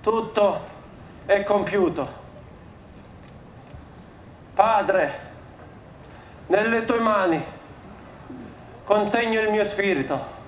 tutto è compiuto. Padre, nelle tue mani consegno il mio spirito.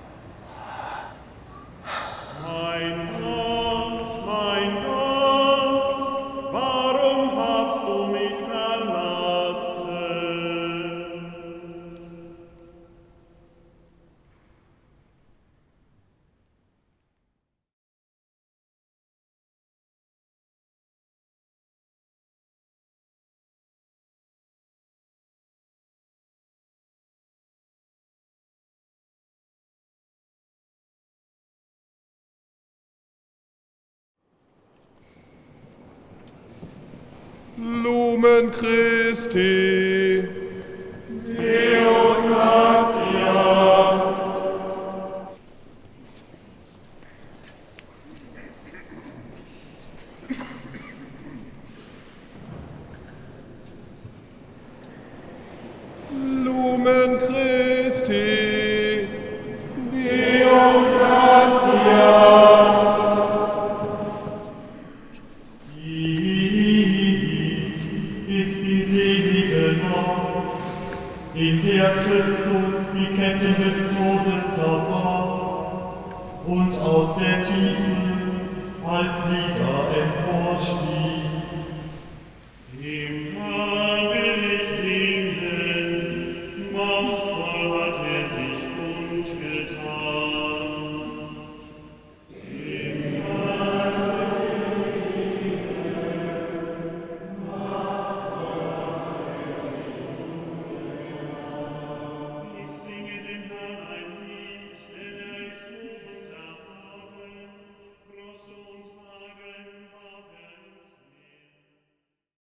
Lumen Christi. Ist die selige Nacht, in der Christus die Ketten des Todes zerbrach und aus der Tiefe als Sieger emporstieg.